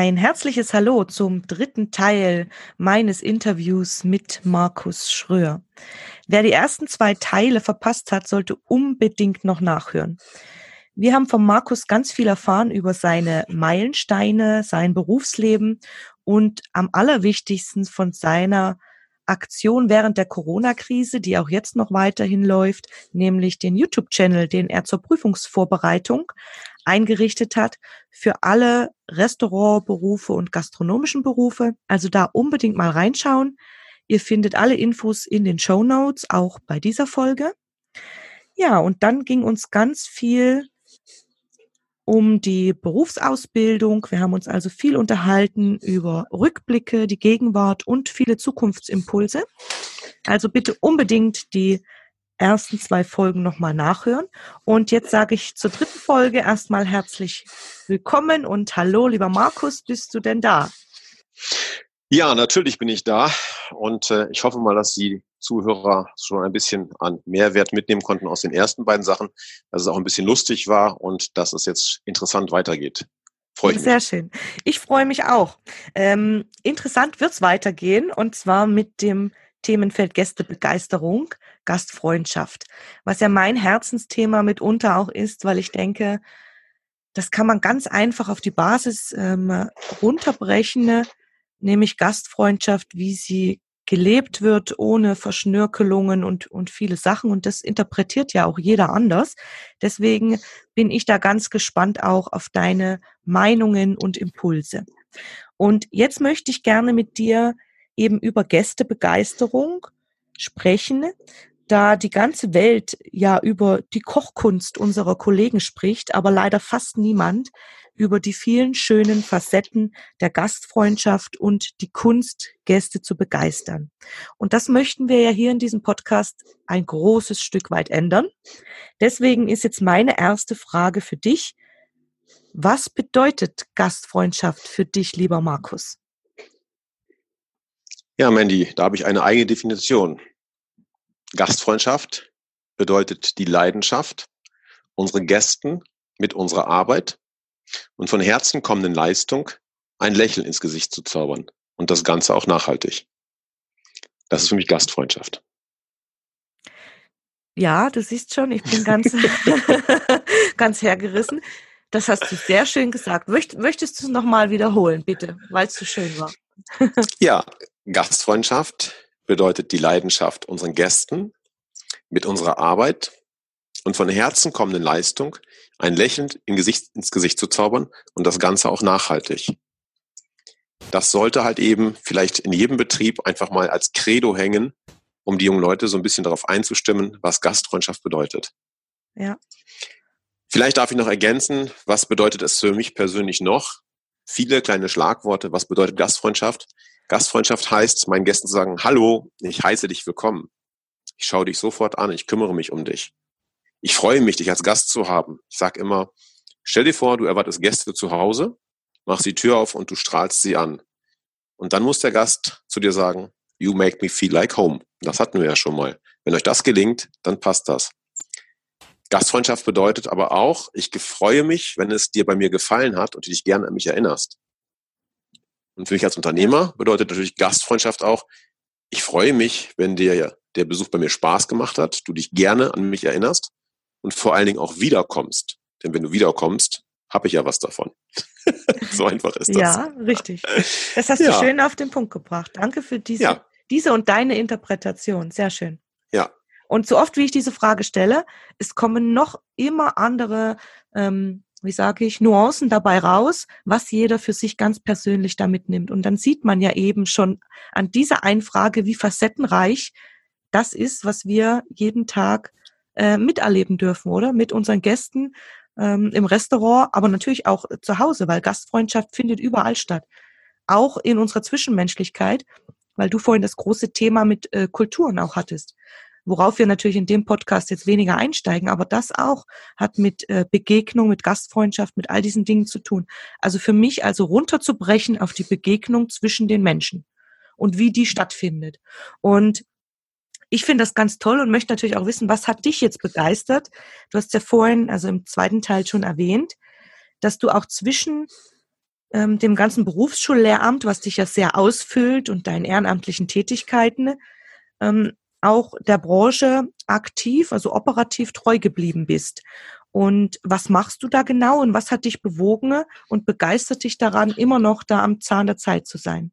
Ein herzliches Hallo zum dritten Teil meines Interviews mit Markus Schröer. Wer die ersten zwei Teile verpasst hat, sollte unbedingt noch nachhören. Wir haben von Markus ganz viel erfahren über seine Meilensteine, sein Berufsleben und am allerwichtigsten von seiner Aktion während der Corona-Krise, die auch jetzt noch weiterhin läuft, nämlich den YouTube-Channel, den er zur Prüfungsvorbereitung eingerichtet hat für alle Restaurantberufe und gastronomischen Berufe. Also da unbedingt mal reinschauen. Ihr findet alle Infos in den Show Notes, auch bei dieser Folge. Ja, und dann ging uns ganz viel um die Berufsausbildung. Wir haben uns also viel unterhalten über Rückblicke, die Gegenwart und viele Zukunftsimpulse. Also bitte unbedingt die ersten zwei Folgen nochmal nachhören. Und jetzt sage ich zur dritten Folge erstmal herzlich willkommen und hallo, lieber Markus, bist du denn da? Ja, natürlich bin ich da und äh, ich hoffe mal, dass die Zuhörer schon ein bisschen an Mehrwert mitnehmen konnten aus den ersten beiden Sachen, dass es auch ein bisschen lustig war und dass es jetzt interessant weitergeht. Freue ich Sehr mich. schön. Ich freue mich auch. Ähm, interessant wird's weitergehen und zwar mit dem Themenfeld Gästebegeisterung, Gastfreundschaft, was ja mein Herzensthema mitunter auch ist, weil ich denke, das kann man ganz einfach auf die Basis ähm, runterbrechen, nämlich Gastfreundschaft, wie sie gelebt wird ohne Verschnörkelungen und, und viele Sachen. Und das interpretiert ja auch jeder anders. Deswegen bin ich da ganz gespannt auch auf deine Meinungen und Impulse. Und jetzt möchte ich gerne mit dir eben über Gästebegeisterung sprechen, da die ganze Welt ja über die Kochkunst unserer Kollegen spricht, aber leider fast niemand über die vielen schönen Facetten der Gastfreundschaft und die Kunst, Gäste zu begeistern. Und das möchten wir ja hier in diesem Podcast ein großes Stück weit ändern. Deswegen ist jetzt meine erste Frage für dich. Was bedeutet Gastfreundschaft für dich, lieber Markus? Ja, Mandy, da habe ich eine eigene Definition. Gastfreundschaft bedeutet die Leidenschaft, unseren Gästen mit unserer Arbeit und von Herzen kommenden Leistung ein Lächeln ins Gesicht zu zaubern und das Ganze auch nachhaltig. Das ist für mich Gastfreundschaft. Ja, du siehst schon, ich bin ganz, ganz hergerissen. Das hast du sehr schön gesagt. möchtest du es nochmal wiederholen, bitte, weil es so schön war? ja, Gastfreundschaft bedeutet die Leidenschaft unseren Gästen mit unserer Arbeit und von Herzen kommenden Leistung ein Lächeln in Gesicht, ins Gesicht zu zaubern und das Ganze auch nachhaltig. Das sollte halt eben vielleicht in jedem Betrieb einfach mal als Credo hängen, um die jungen Leute so ein bisschen darauf einzustimmen, was Gastfreundschaft bedeutet. Ja. Vielleicht darf ich noch ergänzen, was bedeutet es für mich persönlich noch? Viele kleine Schlagworte. Was bedeutet Gastfreundschaft? Gastfreundschaft heißt, meinen Gästen zu sagen, hallo, ich heiße dich willkommen. Ich schaue dich sofort an, ich kümmere mich um dich ich freue mich, dich als Gast zu haben. Ich sage immer, stell dir vor, du erwartest Gäste zu Hause, machst die Tür auf und du strahlst sie an. Und dann muss der Gast zu dir sagen, you make me feel like home. Das hatten wir ja schon mal. Wenn euch das gelingt, dann passt das. Gastfreundschaft bedeutet aber auch, ich freue mich, wenn es dir bei mir gefallen hat und du dich gerne an mich erinnerst. Und für mich als Unternehmer bedeutet natürlich Gastfreundschaft auch, ich freue mich, wenn dir der Besuch bei mir Spaß gemacht hat, du dich gerne an mich erinnerst und vor allen Dingen auch wiederkommst. Denn wenn du wiederkommst, habe ich ja was davon. so einfach ist das. Ja, richtig. Das hast ja. du schön auf den Punkt gebracht. Danke für diese, ja. diese und deine Interpretation. Sehr schön. Ja. Und so oft wie ich diese Frage stelle, es kommen noch immer andere, ähm, wie sage ich, Nuancen dabei raus, was jeder für sich ganz persönlich da mitnimmt. Und dann sieht man ja eben schon an dieser einen Frage, wie facettenreich das ist, was wir jeden Tag äh, miterleben dürfen, oder? Mit unseren Gästen ähm, im Restaurant, aber natürlich auch zu Hause, weil Gastfreundschaft findet überall statt. Auch in unserer Zwischenmenschlichkeit, weil du vorhin das große Thema mit äh, Kulturen auch hattest worauf wir natürlich in dem Podcast jetzt weniger einsteigen, aber das auch hat mit äh, Begegnung, mit Gastfreundschaft, mit all diesen Dingen zu tun. Also für mich also runterzubrechen auf die Begegnung zwischen den Menschen und wie die stattfindet. Und ich finde das ganz toll und möchte natürlich auch wissen, was hat dich jetzt begeistert? Du hast ja vorhin, also im zweiten Teil schon erwähnt, dass du auch zwischen ähm, dem ganzen Berufsschullehramt, was dich ja sehr ausfüllt und deinen ehrenamtlichen Tätigkeiten, ähm, auch der Branche aktiv, also operativ treu geblieben bist. Und was machst du da genau und was hat dich bewogen und begeistert dich daran, immer noch da am Zahn der Zeit zu sein?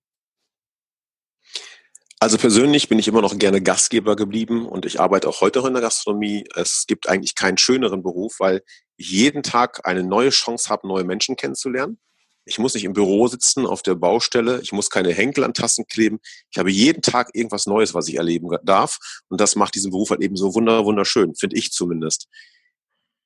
Also persönlich bin ich immer noch gerne Gastgeber geblieben und ich arbeite auch heute noch in der Gastronomie. Es gibt eigentlich keinen schöneren Beruf, weil ich jeden Tag eine neue Chance habe, neue Menschen kennenzulernen. Ich muss nicht im Büro sitzen auf der Baustelle. Ich muss keine Henkel an Tassen kleben. Ich habe jeden Tag irgendwas Neues, was ich erleben darf. Und das macht diesen Beruf halt eben so wunderschön, finde ich zumindest.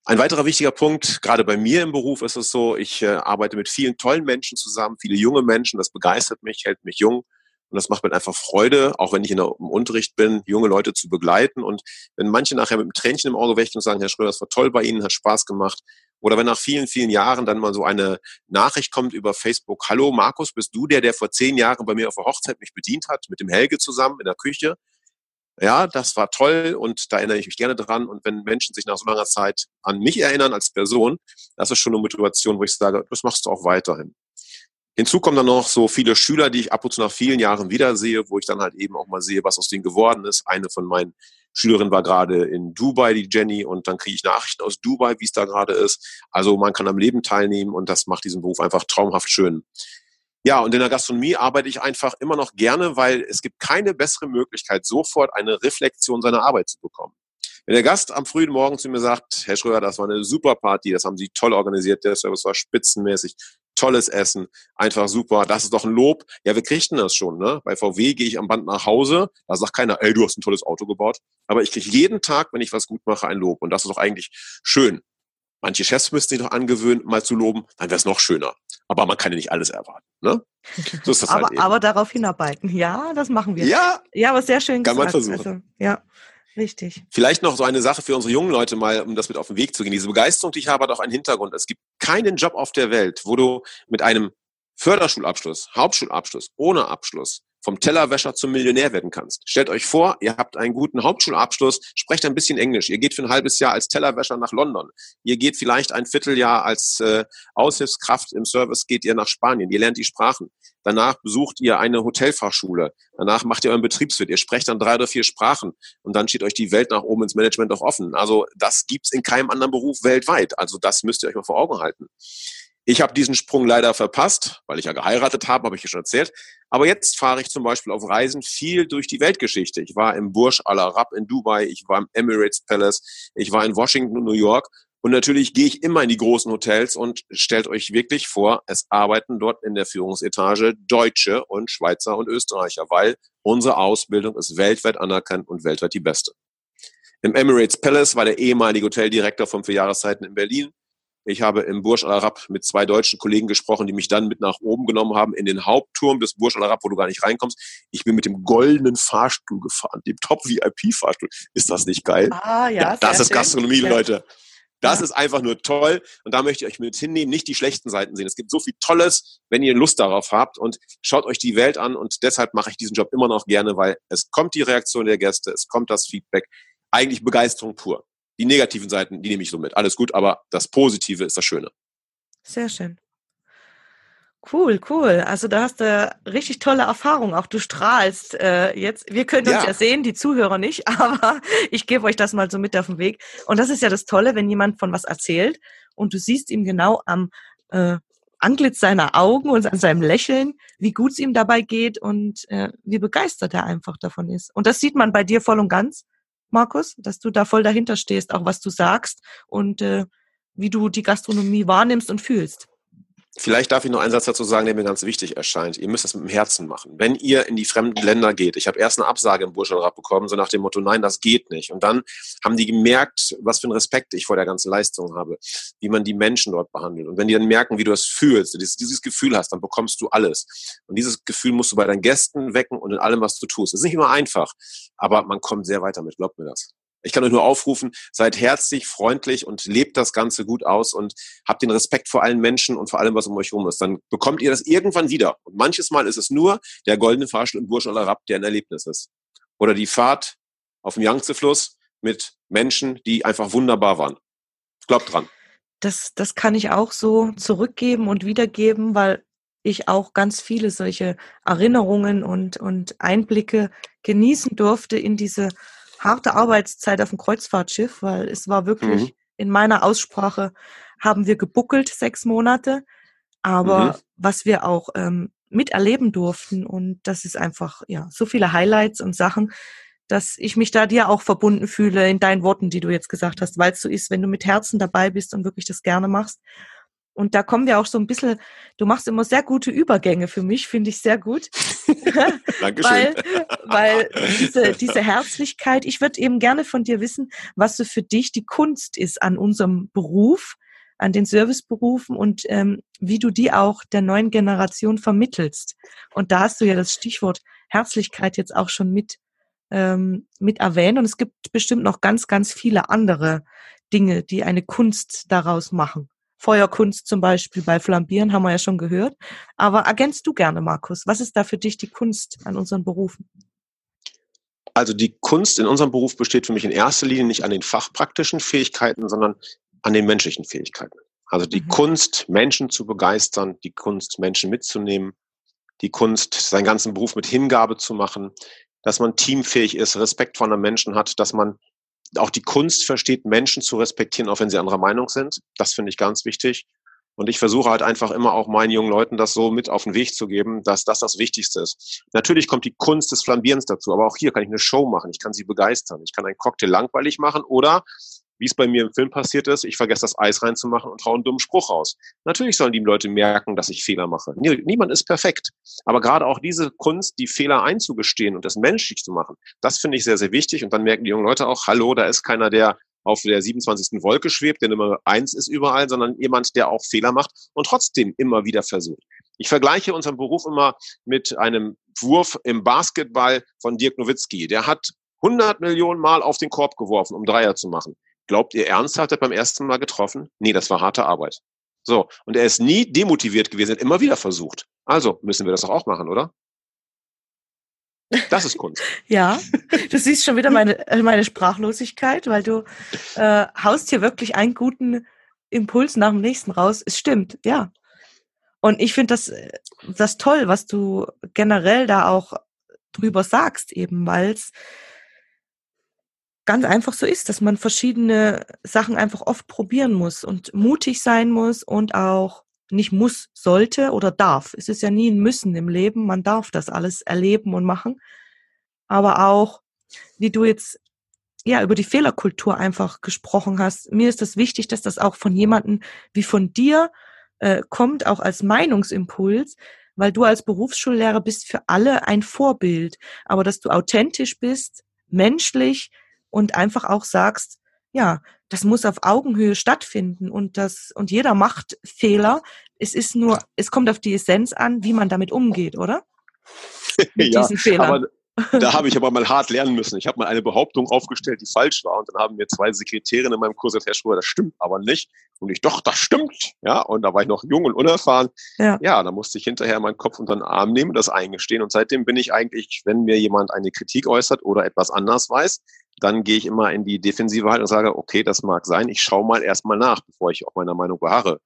Ein weiterer wichtiger Punkt, gerade bei mir im Beruf ist es so, ich äh, arbeite mit vielen tollen Menschen zusammen, viele junge Menschen, das begeistert mich, hält mich jung. Und das macht mir einfach Freude, auch wenn ich in der, im Unterricht bin, junge Leute zu begleiten. Und wenn manche nachher mit einem Tränchen im Auge wächten und sagen, Herr Schröder, das war toll bei Ihnen, hat Spaß gemacht. Oder wenn nach vielen, vielen Jahren dann mal so eine Nachricht kommt über Facebook, hallo Markus, bist du der, der vor zehn Jahren bei mir auf der Hochzeit mich bedient hat, mit dem Helge zusammen in der Küche? Ja, das war toll und da erinnere ich mich gerne dran. Und wenn Menschen sich nach so langer Zeit an mich erinnern als Person, das ist schon eine Motivation, wo ich sage, das machst du auch weiterhin. Hinzu kommen dann noch so viele Schüler, die ich ab und zu nach vielen Jahren wiedersehe, wo ich dann halt eben auch mal sehe, was aus denen geworden ist. Eine von meinen Schülerinnen war gerade in Dubai, die Jenny, und dann kriege ich Nachrichten aus Dubai, wie es da gerade ist. Also man kann am Leben teilnehmen und das macht diesen Beruf einfach traumhaft schön. Ja, und in der Gastronomie arbeite ich einfach immer noch gerne, weil es gibt keine bessere Möglichkeit, sofort eine Reflexion seiner Arbeit zu bekommen. Wenn der Gast am frühen Morgen zu mir sagt, Herr Schröder, das war eine super Party, das haben Sie toll organisiert, der Service war spitzenmäßig, tolles Essen, einfach super, das ist doch ein Lob. Ja, wir kriegten das schon. Ne? Bei VW gehe ich am Band nach Hause, da sagt keiner, ey, du hast ein tolles Auto gebaut. Aber ich kriege jeden Tag, wenn ich was gut mache, ein Lob. Und das ist doch eigentlich schön. Manche Chefs müssten sich doch angewöhnen, mal zu loben, dann wäre es noch schöner. Aber man kann ja nicht alles erwarten. Ne? So ist das aber, halt eben. aber darauf hinarbeiten. Ja, das machen wir. Ja, ja aber sehr schön kann gesagt. man versuchen. Also, ja. Richtig. Vielleicht noch so eine Sache für unsere jungen Leute mal, um das mit auf den Weg zu gehen. Diese Begeisterung, die ich habe, hat auch einen Hintergrund. Es gibt keinen Job auf der Welt, wo du mit einem Förderschulabschluss, Hauptschulabschluss, ohne Abschluss vom Tellerwäscher zum Millionär werden kannst. Stellt euch vor, ihr habt einen guten Hauptschulabschluss, sprecht ein bisschen Englisch. Ihr geht für ein halbes Jahr als Tellerwäscher nach London. Ihr geht vielleicht ein Vierteljahr als äh, Aushilfskraft im Service, geht ihr nach Spanien. Ihr lernt die Sprachen. Danach besucht ihr eine Hotelfachschule. Danach macht ihr euren Betriebswirt. Ihr sprecht dann drei oder vier Sprachen. Und dann steht euch die Welt nach oben ins Management auch offen. Also das gibt's in keinem anderen Beruf weltweit. Also das müsst ihr euch mal vor Augen halten. Ich habe diesen Sprung leider verpasst, weil ich ja geheiratet habe, habe ich ja schon erzählt. Aber jetzt fahre ich zum Beispiel auf Reisen viel durch die Weltgeschichte. Ich war im Burj Al Arab in Dubai, ich war im Emirates Palace, ich war in Washington New York. Und natürlich gehe ich immer in die großen Hotels und stellt euch wirklich vor, es arbeiten dort in der Führungsetage Deutsche und Schweizer und Österreicher, weil unsere Ausbildung ist weltweit anerkannt und weltweit die beste. Im Emirates Palace war der ehemalige Hoteldirektor von vier Jahreszeiten in Berlin. Ich habe im Burj Al Arab mit zwei deutschen Kollegen gesprochen, die mich dann mit nach oben genommen haben in den Hauptturm des Burj Al Arab, wo du gar nicht reinkommst. Ich bin mit dem goldenen Fahrstuhl gefahren, dem Top-VIP-Fahrstuhl. Ist das nicht geil? Ah, ja, ja das ist schön. Gastronomie, Leute. Das ja. ist einfach nur toll und da möchte ich euch mit hinnehmen, nicht die schlechten Seiten sehen. Es gibt so viel Tolles, wenn ihr Lust darauf habt und schaut euch die Welt an und deshalb mache ich diesen Job immer noch gerne, weil es kommt die Reaktion der Gäste, es kommt das Feedback, eigentlich Begeisterung pur. Die negativen Seiten, die nehme ich so mit. Alles gut, aber das Positive ist das Schöne. Sehr schön. Cool, cool. Also da hast du richtig tolle Erfahrung. Auch du strahlst äh, jetzt. Wir können uns ja. ja sehen, die Zuhörer nicht, aber ich gebe euch das mal so mit auf den Weg. Und das ist ja das Tolle, wenn jemand von was erzählt und du siehst ihm genau am äh, Antlitz seiner Augen und an seinem Lächeln, wie gut es ihm dabei geht und äh, wie begeistert er einfach davon ist. Und das sieht man bei dir voll und ganz. Markus, dass du da voll dahinter stehst, auch was du sagst und äh, wie du die Gastronomie wahrnimmst und fühlst. Vielleicht darf ich noch einen Satz dazu sagen, der mir ganz wichtig erscheint. Ihr müsst das mit dem Herzen machen. Wenn ihr in die fremden Länder geht, ich habe erst eine Absage im Burschelrad bekommen, so nach dem Motto, nein, das geht nicht. Und dann haben die gemerkt, was für einen Respekt ich vor der ganzen Leistung habe, wie man die Menschen dort behandelt. Und wenn die dann merken, wie du das fühlst, dieses, dieses Gefühl hast, dann bekommst du alles. Und dieses Gefühl musst du bei deinen Gästen wecken und in allem, was du tust. Das ist nicht immer einfach, aber man kommt sehr weit damit, glaubt mir das. Ich kann euch nur aufrufen, seid herzlich, freundlich und lebt das Ganze gut aus und habt den Respekt vor allen Menschen und vor allem, was um euch herum ist. Dann bekommt ihr das irgendwann wieder. Und manches Mal ist es nur der goldene Fahrstuhl im Bursch oder Rapp, der ein Erlebnis ist. Oder die Fahrt auf dem Yangtze-Fluss mit Menschen, die einfach wunderbar waren. Glaubt dran. Das, das kann ich auch so zurückgeben und wiedergeben, weil ich auch ganz viele solche Erinnerungen und, und Einblicke genießen durfte in diese harte Arbeitszeit auf dem Kreuzfahrtschiff, weil es war wirklich mhm. in meiner Aussprache haben wir gebuckelt sechs Monate, aber mhm. was wir auch ähm, miterleben durften und das ist einfach ja so viele Highlights und Sachen, dass ich mich da dir auch verbunden fühle in deinen Worten, die du jetzt gesagt hast, weil es so ist, wenn du mit Herzen dabei bist und wirklich das gerne machst und da kommen wir auch so ein bisschen, du machst immer sehr gute Übergänge für mich, finde ich sehr gut. Dankeschön. weil, weil diese, diese Herzlichkeit, ich würde eben gerne von dir wissen, was so für dich die Kunst ist an unserem Beruf, an den Serviceberufen und ähm, wie du die auch der neuen Generation vermittelst. Und da hast du ja das Stichwort Herzlichkeit jetzt auch schon mit, ähm, mit erwähnt. Und es gibt bestimmt noch ganz, ganz viele andere Dinge, die eine Kunst daraus machen. Feuerkunst zum Beispiel bei Flambieren haben wir ja schon gehört. Aber ergänzt du gerne, Markus. Was ist da für dich die Kunst an unseren Berufen? Also die Kunst in unserem Beruf besteht für mich in erster Linie nicht an den fachpraktischen Fähigkeiten, sondern an den menschlichen Fähigkeiten. Also die mhm. Kunst, Menschen zu begeistern, die Kunst, Menschen mitzunehmen, die Kunst, seinen ganzen Beruf mit Hingabe zu machen, dass man teamfähig ist, Respekt vor anderen Menschen hat, dass man auch die Kunst versteht, Menschen zu respektieren, auch wenn sie anderer Meinung sind. Das finde ich ganz wichtig. Und ich versuche halt einfach immer auch meinen jungen Leuten das so mit auf den Weg zu geben, dass das das Wichtigste ist. Natürlich kommt die Kunst des Flambierens dazu, aber auch hier kann ich eine Show machen, ich kann sie begeistern, ich kann einen Cocktail langweilig machen oder wie es bei mir im Film passiert ist, ich vergesse das Eis reinzumachen und traue einen dummen Spruch raus. Natürlich sollen die Leute merken, dass ich Fehler mache. Niemand ist perfekt. Aber gerade auch diese Kunst, die Fehler einzugestehen und das menschlich zu machen, das finde ich sehr, sehr wichtig. Und dann merken die jungen Leute auch, hallo, da ist keiner, der auf der 27. Wolke schwebt, der Nummer eins ist überall, sondern jemand, der auch Fehler macht und trotzdem immer wieder versucht. Ich vergleiche unseren Beruf immer mit einem Wurf im Basketball von Dirk Nowitzki. Der hat 100 Millionen Mal auf den Korb geworfen, um Dreier zu machen. Glaubt ihr ernsthaft, er beim ersten Mal getroffen? Nee, das war harte Arbeit. So. Und er ist nie demotiviert gewesen, hat immer wieder versucht. Also müssen wir das doch auch machen, oder? Das ist Kunst. ja, du siehst schon wieder meine, äh, meine Sprachlosigkeit, weil du äh, haust hier wirklich einen guten Impuls nach dem nächsten raus. Es stimmt, ja. Und ich finde das, äh, das toll, was du generell da auch drüber sagst, eben, weil es ganz einfach so ist, dass man verschiedene Sachen einfach oft probieren muss und mutig sein muss und auch nicht muss, sollte oder darf. Es ist ja nie ein Müssen im Leben. Man darf das alles erleben und machen. Aber auch, wie du jetzt ja über die Fehlerkultur einfach gesprochen hast. Mir ist das wichtig, dass das auch von jemandem wie von dir äh, kommt, auch als Meinungsimpuls, weil du als Berufsschullehrer bist für alle ein Vorbild. Aber dass du authentisch bist, menschlich, und einfach auch sagst, ja, das muss auf Augenhöhe stattfinden und das, und jeder macht Fehler. Es ist nur, es kommt auf die Essenz an, wie man damit umgeht, oder? Mit ja, diesen Fehlern. Da habe ich aber mal hart lernen müssen. Ich habe mal eine Behauptung aufgestellt, die falsch war. Und dann haben mir zwei Sekretärinnen in meinem Kurs gesagt, Herr Schroeder, das stimmt aber nicht. Und ich, doch, das stimmt. Ja, und da war ich noch jung und unerfahren. Ja, ja da musste ich hinterher meinen Kopf unter den Arm nehmen und das eingestehen. Und seitdem bin ich eigentlich, wenn mir jemand eine Kritik äußert oder etwas anders weiß, dann gehe ich immer in die Defensive halt und sage, okay, das mag sein. Ich schaue mal erstmal nach, bevor ich auf meiner Meinung beharre.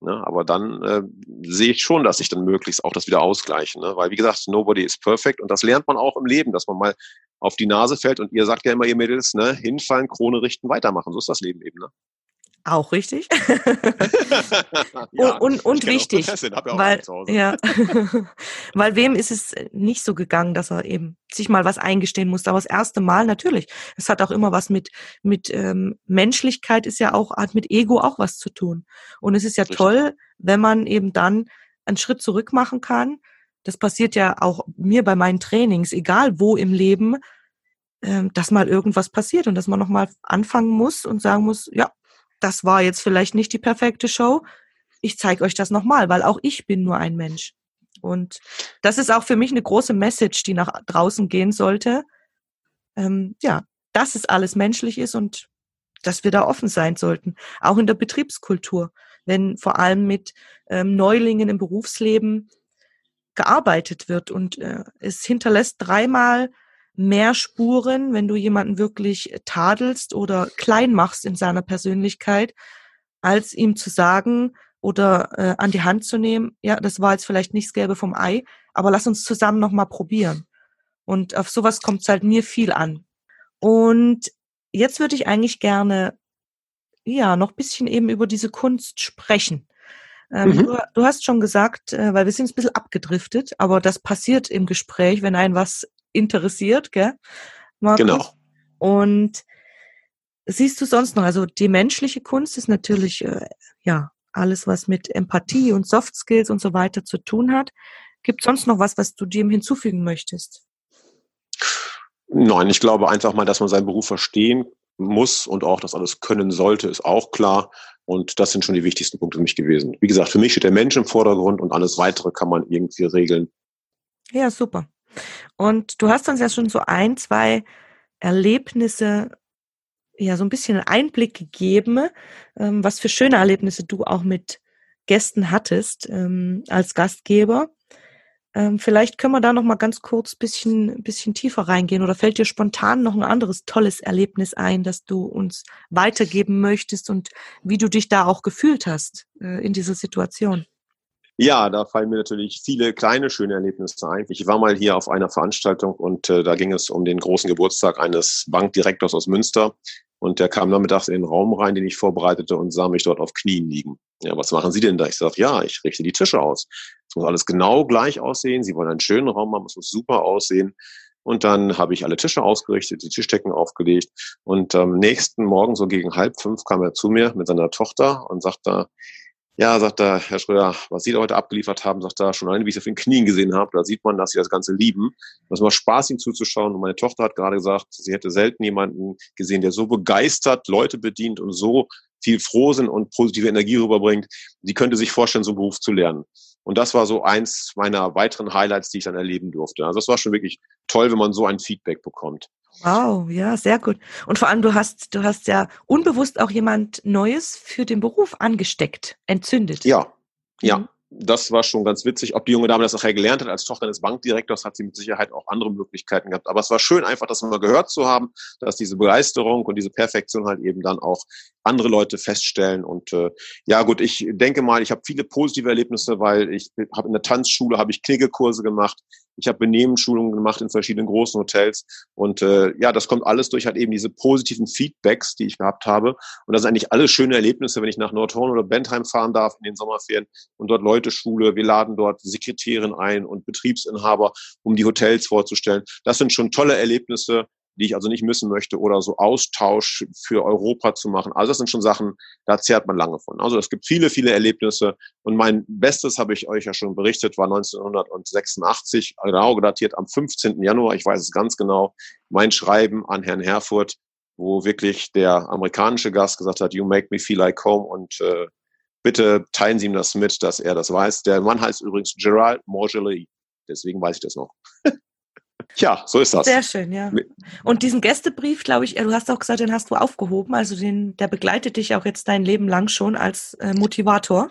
Ne? Aber dann äh, sehe ich schon, dass ich dann möglichst auch das wieder ausgleiche. Ne? Weil wie gesagt, nobody is perfect und das lernt man auch im Leben, dass man mal auf die Nase fällt und ihr sagt ja immer, ihr Mädels, ne, hinfallen, Krone richten, weitermachen. So ist das Leben eben. Ne? Auch richtig. ja, und und wichtig. weil, ja, weil wem ist es nicht so gegangen, dass er eben sich mal was eingestehen musste. Aber das erste Mal natürlich. Es hat auch immer was mit, mit ähm, Menschlichkeit ist ja auch, hat mit Ego auch was zu tun. Und es ist ja richtig. toll, wenn man eben dann einen Schritt zurück machen kann. Das passiert ja auch mir bei meinen Trainings, egal wo im Leben, ähm, dass mal irgendwas passiert und dass man nochmal anfangen muss und sagen muss, ja, das war jetzt vielleicht nicht die perfekte Show. Ich zeige euch das nochmal, weil auch ich bin nur ein Mensch. Und das ist auch für mich eine große Message, die nach draußen gehen sollte. Ähm, ja, dass es alles menschlich ist und dass wir da offen sein sollten. Auch in der Betriebskultur, wenn vor allem mit ähm, Neulingen im Berufsleben gearbeitet wird und äh, es hinterlässt dreimal mehr Spuren, wenn du jemanden wirklich tadelst oder klein machst in seiner Persönlichkeit, als ihm zu sagen oder äh, an die Hand zu nehmen, ja, das war jetzt vielleicht nicht das Gelbe vom Ei, aber lass uns zusammen nochmal probieren. Und auf sowas kommt es halt mir viel an. Und jetzt würde ich eigentlich gerne, ja, noch bisschen eben über diese Kunst sprechen. Ähm, mhm. du, du, hast schon gesagt, äh, weil wir sind ein bisschen abgedriftet, aber das passiert im Gespräch, wenn ein was interessiert, gell? Markus? Genau. Und siehst du sonst noch, also die menschliche Kunst ist natürlich, äh, ja, alles, was mit Empathie und Soft Skills und so weiter zu tun hat. Gibt sonst noch was, was du dem hinzufügen möchtest? Nein, ich glaube einfach mal, dass man seinen Beruf verstehen muss und auch das alles können sollte, ist auch klar. Und das sind schon die wichtigsten Punkte für mich gewesen. Wie gesagt, für mich steht der Mensch im Vordergrund und alles weitere kann man irgendwie regeln. Ja, super. Und du hast uns ja schon so ein, zwei Erlebnisse, ja, so ein bisschen einen Einblick gegeben, ähm, was für schöne Erlebnisse du auch mit Gästen hattest ähm, als Gastgeber. Ähm, vielleicht können wir da noch mal ganz kurz bisschen, bisschen tiefer reingehen oder fällt dir spontan noch ein anderes tolles Erlebnis ein, das du uns weitergeben möchtest und wie du dich da auch gefühlt hast äh, in dieser Situation? Ja, da fallen mir natürlich viele kleine schöne Erlebnisse ein. Ich war mal hier auf einer Veranstaltung und äh, da ging es um den großen Geburtstag eines Bankdirektors aus Münster. Und der kam nachmittags in den Raum rein, den ich vorbereitete und sah mich dort auf Knien liegen. Ja, was machen Sie denn da? Ich sage, ja, ich richte die Tische aus. Es muss alles genau gleich aussehen. Sie wollen einen schönen Raum haben, es muss super aussehen. Und dann habe ich alle Tische ausgerichtet, die Tischdecken aufgelegt. Und am nächsten Morgen, so gegen halb fünf, kam er zu mir mit seiner Tochter und sagte, ja, sagt er, Herr Schröder, was Sie da heute abgeliefert haben, sagt er, schon allein, wie ich es auf den Knien gesehen habe, da sieht man, dass Sie das Ganze lieben. Es macht Spaß, ihm zuzuschauen. Und meine Tochter hat gerade gesagt, sie hätte selten jemanden gesehen, der so begeistert Leute bedient und so viel Frohsinn und positive Energie rüberbringt. Sie könnte sich vorstellen, so einen Beruf zu lernen. Und das war so eins meiner weiteren Highlights, die ich dann erleben durfte. Also das war schon wirklich toll, wenn man so ein Feedback bekommt. Wow, ja, sehr gut. Und vor allem, du hast, du hast ja unbewusst auch jemand Neues für den Beruf angesteckt, entzündet. Ja, ja. Mhm das war schon ganz witzig. Ob die junge Dame das nachher gelernt hat als Tochter des Bankdirektors, hat sie mit Sicherheit auch andere Möglichkeiten gehabt. Aber es war schön, einfach das mal gehört zu haben, dass diese Begeisterung und diese Perfektion halt eben dann auch andere Leute feststellen. Und äh, ja gut, ich denke mal, ich habe viele positive Erlebnisse, weil ich habe in der Tanzschule habe ich Kniggekurse gemacht. Ich habe Benehmensschulungen gemacht in verschiedenen großen Hotels. Und äh, ja, das kommt alles durch halt eben diese positiven Feedbacks, die ich gehabt habe. Und das sind eigentlich alles schöne Erlebnisse, wenn ich nach Nordhorn oder Bentheim fahren darf in den Sommerferien und dort Leute Schule. Wir laden dort Sekretärin ein und Betriebsinhaber, um die Hotels vorzustellen. Das sind schon tolle Erlebnisse, die ich also nicht missen möchte oder so Austausch für Europa zu machen. Also das sind schon Sachen, da zehrt man lange von. Also es gibt viele, viele Erlebnisse und mein Bestes habe ich euch ja schon berichtet, war 1986, genau datiert am 15. Januar, ich weiß es ganz genau, mein Schreiben an Herrn Herfurth, wo wirklich der amerikanische Gast gesagt hat, you make me feel like home und äh, bitte teilen Sie ihm das mit, dass er das weiß. Der Mann heißt übrigens Gerald Morgelly, deswegen weiß ich das noch. Ja, so ist das. Sehr schön, ja. Und diesen Gästebrief, glaube ich, du hast auch gesagt, den hast du aufgehoben. Also den, der begleitet dich auch jetzt dein Leben lang schon als äh, Motivator.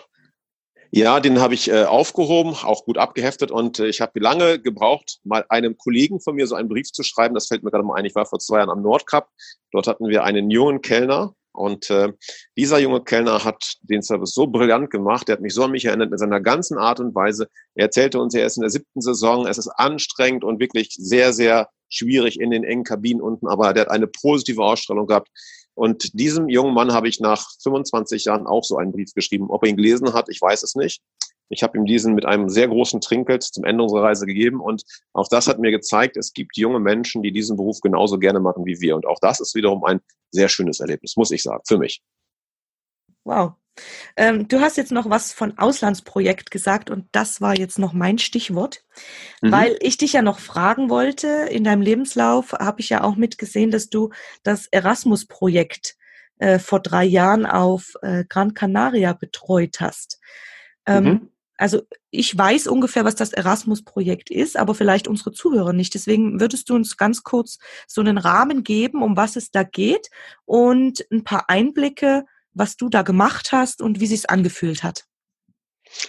Ja, den habe ich äh, aufgehoben, auch gut abgeheftet und äh, ich habe lange gebraucht, mal einem Kollegen von mir so einen Brief zu schreiben. Das fällt mir gerade mal ein. Ich war vor zwei Jahren am Nordkap. Dort hatten wir einen jungen Kellner, und äh, dieser junge Kellner hat den Service so brillant gemacht, der hat mich so an mich erinnert mit seiner ganzen Art und Weise. Er erzählte uns, er ist in der siebten Saison, es ist anstrengend und wirklich sehr, sehr schwierig in den engen Kabinen unten, aber der hat eine positive Ausstrahlung gehabt. Und diesem jungen Mann habe ich nach 25 Jahren auch so einen Brief geschrieben. Ob er ihn gelesen hat, ich weiß es nicht. Ich habe ihm diesen mit einem sehr großen Trinkgeld zum Ende unserer Reise gegeben. Und auch das hat mir gezeigt, es gibt junge Menschen, die diesen Beruf genauso gerne machen wie wir. Und auch das ist wiederum ein sehr schönes Erlebnis, muss ich sagen, für mich. Wow. Ähm, du hast jetzt noch was von Auslandsprojekt gesagt und das war jetzt noch mein Stichwort, mhm. weil ich dich ja noch fragen wollte. In deinem Lebenslauf habe ich ja auch mitgesehen, dass du das Erasmus-Projekt äh, vor drei Jahren auf äh, Gran Canaria betreut hast. Ähm, mhm. Also ich weiß ungefähr, was das Erasmus-Projekt ist, aber vielleicht unsere Zuhörer nicht. Deswegen würdest du uns ganz kurz so einen Rahmen geben, um was es da geht und ein paar Einblicke, was du da gemacht hast und wie sich's angefühlt hat.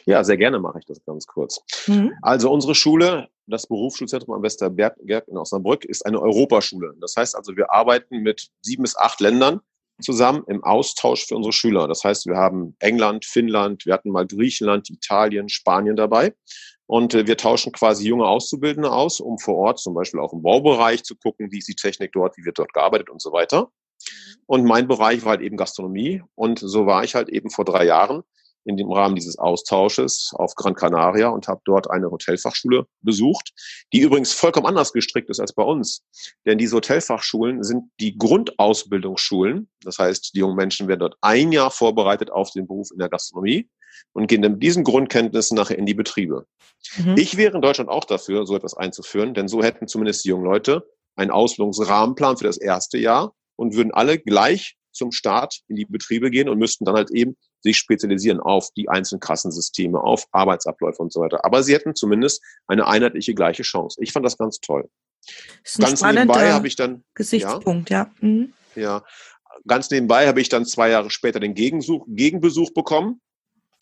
Ja, sehr gerne mache ich das ganz kurz. Mhm. Also unsere Schule, das Berufsschulzentrum am Westerberg in Osnabrück, ist eine Europaschule. Das heißt also, wir arbeiten mit sieben bis acht Ländern zusammen im Austausch für unsere Schüler. Das heißt, wir haben England, Finnland, wir hatten mal Griechenland, Italien, Spanien dabei. Und äh, wir tauschen quasi junge Auszubildende aus, um vor Ort zum Beispiel auch im Baubereich zu gucken, wie ist die Technik dort, wie wird dort gearbeitet und so weiter. Und mein Bereich war halt eben Gastronomie. Und so war ich halt eben vor drei Jahren in dem Rahmen dieses Austausches auf Gran Canaria und habe dort eine Hotelfachschule besucht, die übrigens vollkommen anders gestrickt ist als bei uns. Denn diese Hotelfachschulen sind die Grundausbildungsschulen. Das heißt, die jungen Menschen werden dort ein Jahr vorbereitet auf den Beruf in der Gastronomie und gehen dann mit diesen Grundkenntnissen nachher in die Betriebe. Mhm. Ich wäre in Deutschland auch dafür, so etwas einzuführen, denn so hätten zumindest die jungen Leute einen Ausbildungsrahmenplan für das erste Jahr und würden alle gleich zum Start in die Betriebe gehen und müssten dann halt eben sich spezialisieren auf die einzelnen Kassensysteme, auf Arbeitsabläufe und so weiter. Aber sie hätten zumindest eine einheitliche gleiche Chance. Ich fand das ganz toll. Das ganz nebenbei habe ich dann Gesichtspunkt, ja. Ja. Mhm. ja. Ganz nebenbei habe ich dann zwei Jahre später den Gegensuch, Gegenbesuch bekommen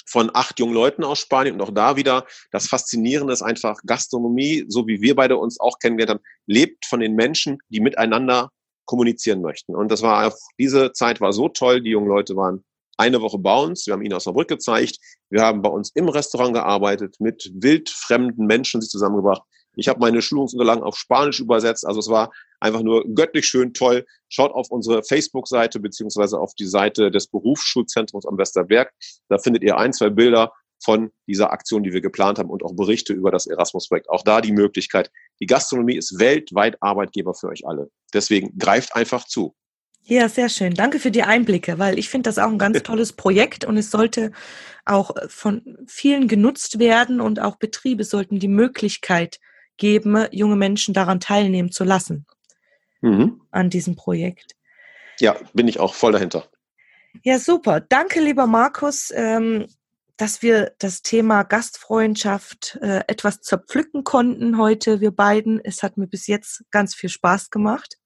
von acht jungen Leuten aus Spanien und auch da wieder das Faszinierende ist einfach Gastronomie, so wie wir beide uns auch kennengelernt haben, lebt von den Menschen, die miteinander kommunizieren möchten. Und das war auch, diese Zeit war so toll. Die jungen Leute waren eine Woche bei uns. Wir haben ihnen aus der Brücke gezeigt. Wir haben bei uns im Restaurant gearbeitet, mit wildfremden Menschen sich zusammengebracht. Ich habe meine Schulungsunterlagen auf Spanisch übersetzt. Also es war einfach nur göttlich schön toll. Schaut auf unsere Facebook-Seite beziehungsweise auf die Seite des Berufsschulzentrums am Westerberg. Da findet ihr ein, zwei Bilder von dieser Aktion, die wir geplant haben und auch Berichte über das Erasmus-Projekt. Auch da die Möglichkeit. Die Gastronomie ist weltweit Arbeitgeber für euch alle. Deswegen greift einfach zu. Ja, sehr schön. Danke für die Einblicke, weil ich finde das auch ein ganz tolles Projekt und es sollte auch von vielen genutzt werden und auch Betriebe sollten die Möglichkeit geben, junge Menschen daran teilnehmen zu lassen mhm. an diesem Projekt. Ja, bin ich auch voll dahinter. Ja, super. Danke, lieber Markus. Ähm, dass wir das Thema Gastfreundschaft äh, etwas zerpflücken konnten heute, wir beiden. Es hat mir bis jetzt ganz viel Spaß gemacht.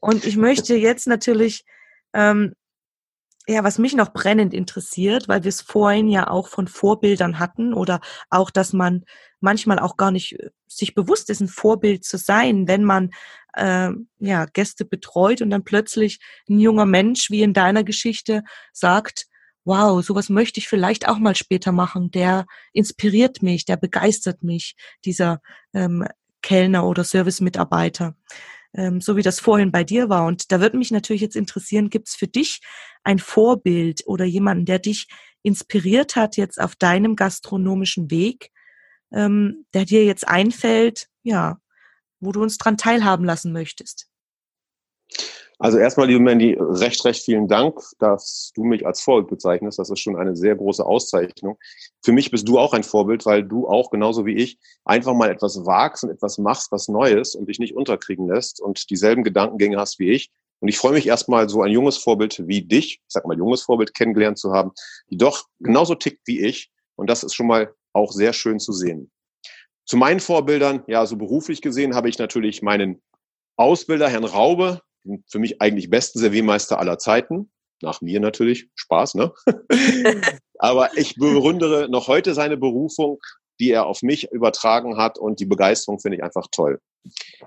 Und ich möchte jetzt natürlich, ähm, ja, was mich noch brennend interessiert, weil wir es vorhin ja auch von Vorbildern hatten oder auch, dass man manchmal auch gar nicht äh, sich bewusst ist, ein Vorbild zu sein, wenn man äh, ja Gäste betreut und dann plötzlich ein junger Mensch wie in deiner Geschichte sagt, wow, sowas möchte ich vielleicht auch mal später machen. Der inspiriert mich, der begeistert mich, dieser ähm, Kellner oder Service-Mitarbeiter, ähm, so wie das vorhin bei dir war. Und da würde mich natürlich jetzt interessieren, gibt es für dich ein Vorbild oder jemanden, der dich inspiriert hat jetzt auf deinem gastronomischen Weg, ähm, der dir jetzt einfällt, ja, wo du uns dran teilhaben lassen möchtest? Also erstmal, liebe Mandy, recht, recht vielen Dank, dass du mich als Vorbild bezeichnest. Das ist schon eine sehr große Auszeichnung. Für mich bist du auch ein Vorbild, weil du auch genauso wie ich einfach mal etwas wagst und etwas machst, was Neues und dich nicht unterkriegen lässt und dieselben Gedankengänge hast wie ich. Und ich freue mich erstmal, so ein junges Vorbild wie dich, ich sag mal junges Vorbild kennengelernt zu haben, die doch genauso tickt wie ich. Und das ist schon mal auch sehr schön zu sehen. Zu meinen Vorbildern, ja, so beruflich gesehen habe ich natürlich meinen Ausbilder, Herrn Raube, für mich eigentlich besten Serviermeister aller Zeiten. Nach mir natürlich. Spaß, ne? Aber ich bewundere noch heute seine Berufung, die er auf mich übertragen hat und die Begeisterung finde ich einfach toll.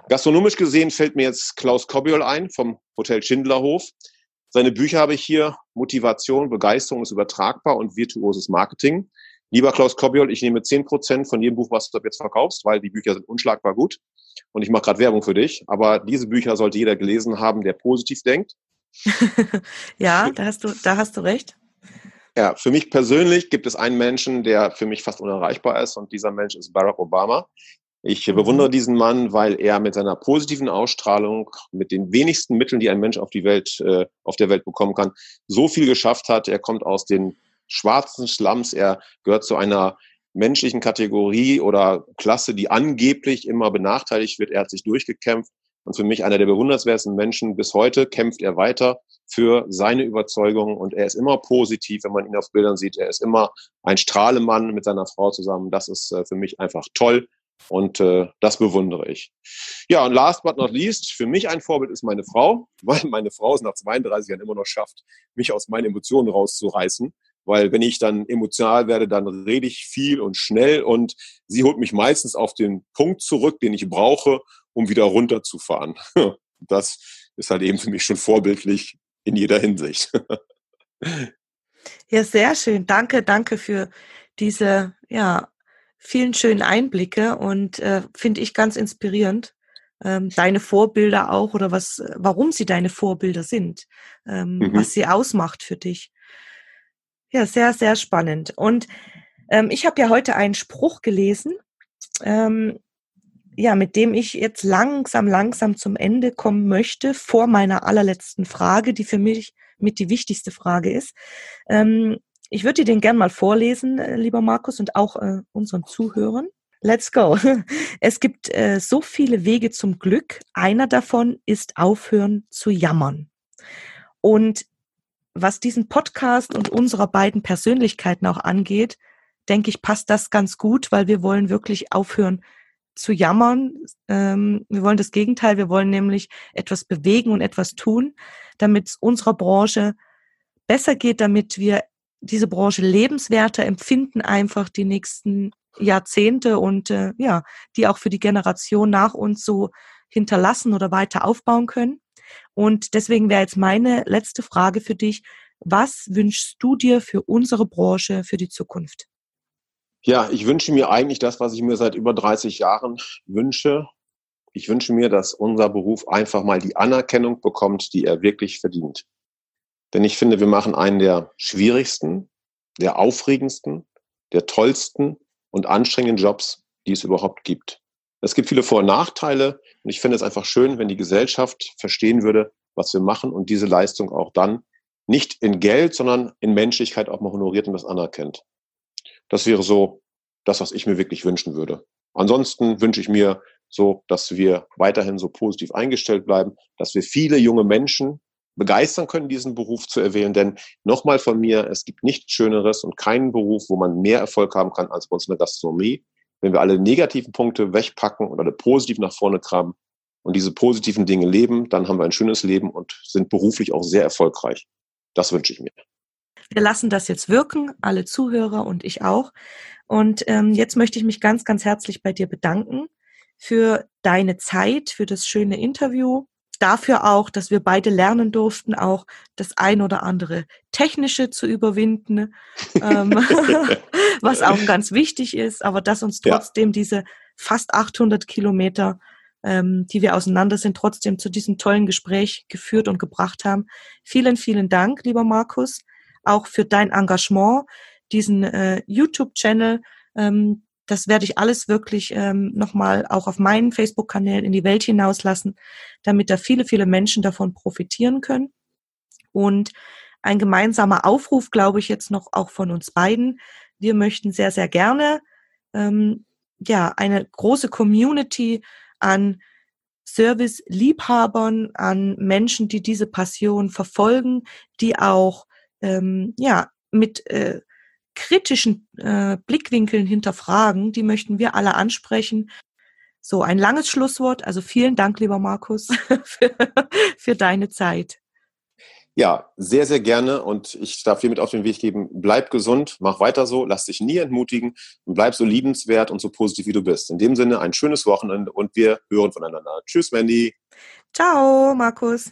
Gastronomisch gesehen fällt mir jetzt Klaus Kobiol ein vom Hotel Schindlerhof. Seine Bücher habe ich hier. Motivation, Begeisterung ist übertragbar und virtuoses Marketing. Lieber Klaus Kobiol, ich nehme zehn Prozent von jedem Buch, was du jetzt verkaufst, weil die Bücher sind unschlagbar gut und ich mache gerade Werbung für dich, aber diese Bücher sollte jeder gelesen haben, der positiv denkt ja, da hast du, da hast du recht. Ja, für mich persönlich gibt es einen Menschen, der für mich fast unerreichbar ist und dieser Mensch ist Barack Obama. Ich mhm. bewundere diesen Mann, weil er mit seiner positiven Ausstrahlung, mit den wenigsten Mitteln, die ein Mensch auf die Welt, äh, auf der Welt bekommen kann, so viel geschafft hat. Er kommt aus den schwarzen Slums. Er gehört zu einer menschlichen Kategorie oder Klasse, die angeblich immer benachteiligt wird. Er hat sich durchgekämpft und für mich einer der bewundernswertesten Menschen. Bis heute kämpft er weiter für seine Überzeugung und er ist immer positiv, wenn man ihn auf Bildern sieht. Er ist immer ein Strahlemann mit seiner Frau zusammen. Das ist äh, für mich einfach toll. Und äh, das bewundere ich. Ja, und last but not least, für mich ein Vorbild ist meine Frau, weil meine Frau es nach 32 Jahren immer noch schafft, mich aus meinen Emotionen rauszureißen. Weil wenn ich dann emotional werde, dann rede ich viel und schnell und sie holt mich meistens auf den Punkt zurück, den ich brauche, um wieder runterzufahren. Das ist halt eben für mich schon vorbildlich in jeder Hinsicht. Ja, sehr schön. Danke, danke für diese ja, vielen schönen Einblicke und äh, finde ich ganz inspirierend. Ähm, deine Vorbilder auch oder was, warum sie deine Vorbilder sind, ähm, mhm. was sie ausmacht für dich. Ja, sehr, sehr spannend. Und ähm, ich habe ja heute einen Spruch gelesen, ähm, ja, mit dem ich jetzt langsam, langsam zum Ende kommen möchte, vor meiner allerletzten Frage, die für mich mit die wichtigste Frage ist. Ähm, ich würde dir den gern mal vorlesen, äh, lieber Markus, und auch äh, unseren Zuhörern. Let's go. Es gibt äh, so viele Wege zum Glück. Einer davon ist aufhören zu jammern. Und was diesen Podcast und unserer beiden Persönlichkeiten auch angeht, denke ich, passt das ganz gut, weil wir wollen wirklich aufhören zu jammern. Ähm, wir wollen das Gegenteil. Wir wollen nämlich etwas bewegen und etwas tun, damit es unserer Branche besser geht, damit wir diese Branche lebenswerter empfinden, einfach die nächsten Jahrzehnte und äh, ja, die auch für die Generation nach uns so hinterlassen oder weiter aufbauen können. Und deswegen wäre jetzt meine letzte Frage für dich. Was wünschst du dir für unsere Branche für die Zukunft? Ja, ich wünsche mir eigentlich das, was ich mir seit über 30 Jahren wünsche. Ich wünsche mir, dass unser Beruf einfach mal die Anerkennung bekommt, die er wirklich verdient. Denn ich finde, wir machen einen der schwierigsten, der aufregendsten, der tollsten und anstrengenden Jobs, die es überhaupt gibt. Es gibt viele Vor- und Nachteile und ich finde es einfach schön, wenn die Gesellschaft verstehen würde, was wir machen und diese Leistung auch dann nicht in Geld, sondern in Menschlichkeit auch mal honoriert und das anerkennt. Das wäre so das, was ich mir wirklich wünschen würde. Ansonsten wünsche ich mir so, dass wir weiterhin so positiv eingestellt bleiben, dass wir viele junge Menschen begeistern können, diesen Beruf zu erwählen. Denn nochmal von mir, es gibt nichts Schöneres und keinen Beruf, wo man mehr Erfolg haben kann als bei uns in der Gastronomie. Wenn wir alle negativen Punkte wegpacken und alle positiv nach vorne kramen und diese positiven Dinge leben, dann haben wir ein schönes Leben und sind beruflich auch sehr erfolgreich. Das wünsche ich mir. Wir lassen das jetzt wirken, alle Zuhörer und ich auch. Und ähm, jetzt möchte ich mich ganz, ganz herzlich bei dir bedanken für deine Zeit, für das schöne Interview, dafür auch, dass wir beide lernen durften, auch das ein oder andere Technische zu überwinden, ähm, was auch ganz wichtig ist, aber dass uns trotzdem ja. diese fast 800 Kilometer, ähm, die wir auseinander sind, trotzdem zu diesem tollen Gespräch geführt und gebracht haben. Vielen, vielen Dank, lieber Markus, auch für dein Engagement, diesen äh, YouTube-Channel, ähm, das werde ich alles wirklich ähm, nochmal auch auf meinen Facebook-Kanälen in die Welt hinauslassen, damit da viele, viele Menschen davon profitieren können. Und ein gemeinsamer Aufruf, glaube ich, jetzt noch auch von uns beiden. Wir möchten sehr, sehr gerne ähm, ja eine große Community an Service-Liebhabern, an Menschen, die diese Passion verfolgen, die auch ähm, ja mit äh, kritischen äh, Blickwinkeln hinterfragen, die möchten wir alle ansprechen. So, ein langes Schlusswort. Also vielen Dank, lieber Markus, für, für deine Zeit. Ja, sehr, sehr gerne. Und ich darf dir mit auf den Weg geben, bleib gesund, mach weiter so, lass dich nie entmutigen und bleib so liebenswert und so positiv, wie du bist. In dem Sinne, ein schönes Wochenende und wir hören voneinander. Tschüss, Mandy. Ciao, Markus.